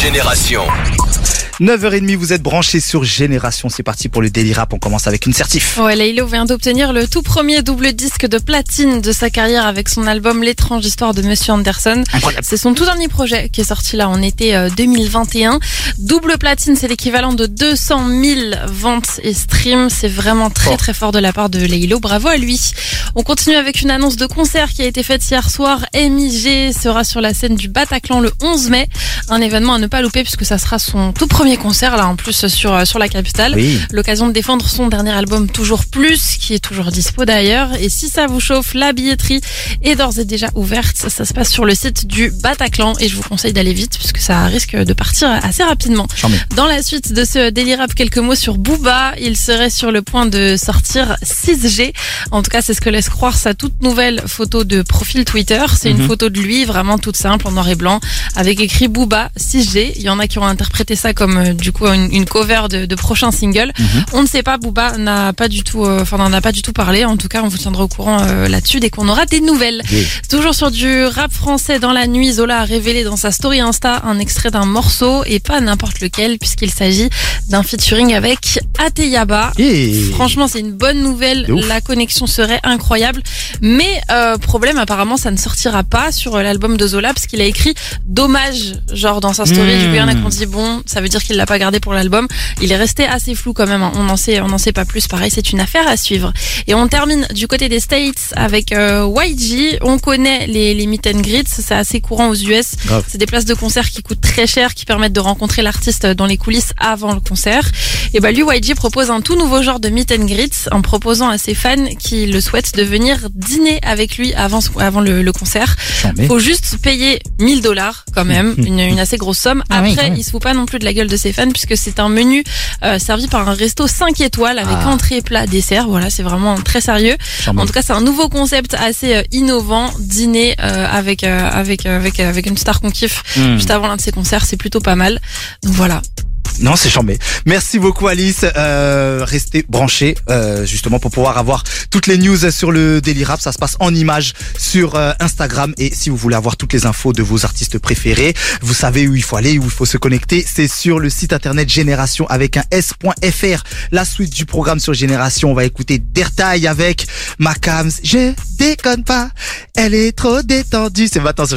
Génération. 9h30, vous êtes branchés sur Génération. C'est parti pour le Daily Rap. On commence avec une certif. Ouais, Laylo vient d'obtenir le tout premier double disque de platine de sa carrière avec son album L'étrange histoire de Monsieur Anderson. C'est son tout dernier projet qui est sorti là en été euh, 2021. Double platine, c'est l'équivalent de 200 000 ventes et streams. C'est vraiment très Fort. très fort de la part de Laylo. Bravo à lui. On continue avec une annonce de concert qui a été faite hier soir. MIG sera sur la scène du Bataclan le 11 mai. Un événement à ne pas louper puisque ça sera son tout premier concert là en plus sur, euh, sur la capitale. Oui. L'occasion de défendre son dernier album Toujours Plus, qui est toujours dispo d'ailleurs. Et si ça vous chauffe, la billetterie est d'ores et déjà ouverte. Ça se passe sur le site du Bataclan et je vous conseille d'aller vite puisque ça risque de partir assez rapidement. Dans la suite de ce Rap, quelques mots sur Booba. Il serait sur le point de sortir 6G. En tout cas, c'est ce que laisse croire sa toute nouvelle photo de profil Twitter. C'est une Mhm. photo de lui, vraiment toute simple, en noir et blanc, avec écrit Booba 6G. Il y en a qui ont interprété ça comme euh, du coup une, une cover de, de prochain single. Mhm. On ne sait pas, Booba n'a pas du tout, euh, enfin n'en a pas du tout parlé. En tout cas, on vous tiendra au courant euh, là-dessus dès qu'on aura des nouvelles. Toujours sur du rap français dans la nuit, Zola a révélé dans sa story Insta un extrait d'un morceau et pas n'importe lequel puisqu'il s'agit d'un featuring avec Ateyaba. Et... Franchement, c'est une bonne nouvelle. La connexion serait incroyable. Mais euh, problème, apparemment, ça ne sortira pas sur l'album de Zola parce qu'il a écrit dommage, genre dans sa story. Hmm. Du coup, il y en a qui ont dit bon, ça veut dire qu'il l'a pas gardé pour l'album. Il est resté assez flou quand même. hein. On n'en sait, on n'en sait pas plus. Pareil, c'est une affaire à suivre. Et on termine du côté des States avec euh, YG. On connaît les, les meet and greets. C'est assez courant aux US. Grave. C'est des places de concert qui coûtent très cher, qui permettent de rencontrer l'artiste dans les coulisses avant le concert. Et bah lui, YG propose un tout nouveau genre de meet and greet en proposant à ses fans qui le souhaitent de venir dîner avec lui avant, avant le, le concert. Faut juste payer 1000 dollars quand même, une, une assez grosse somme. Ah oui, Après, même. il se fout pas non plus de la gueule de ses fans puisque c'est un menu euh, servi par un resto 5 étoiles avec Ah. entrée, plat, dessert. Voilà, c'est vraiment très sérieux. En tout cas, c'est un nouveau concept assez euh, innovant, dîner euh, avec euh, avec euh, avec avec une star qu'on kiffe Hmm. juste avant l'un de ses concerts, c'est plutôt pas mal. Donc voilà. Non, c'est chambé. Merci beaucoup Alice. Euh, restez branchés euh, justement pour pouvoir avoir toutes les news sur le Daily Rap. Ça se passe en images sur euh, Instagram et si vous voulez avoir toutes les infos de vos artistes préférés, vous savez où il faut aller, où il faut se connecter. C'est sur le site internet Génération avec un s.fr. La suite du programme sur Génération, on va écouter Dertaille avec Macams. Je déconne pas, elle est trop détendue. C'est maintenant sur Génération.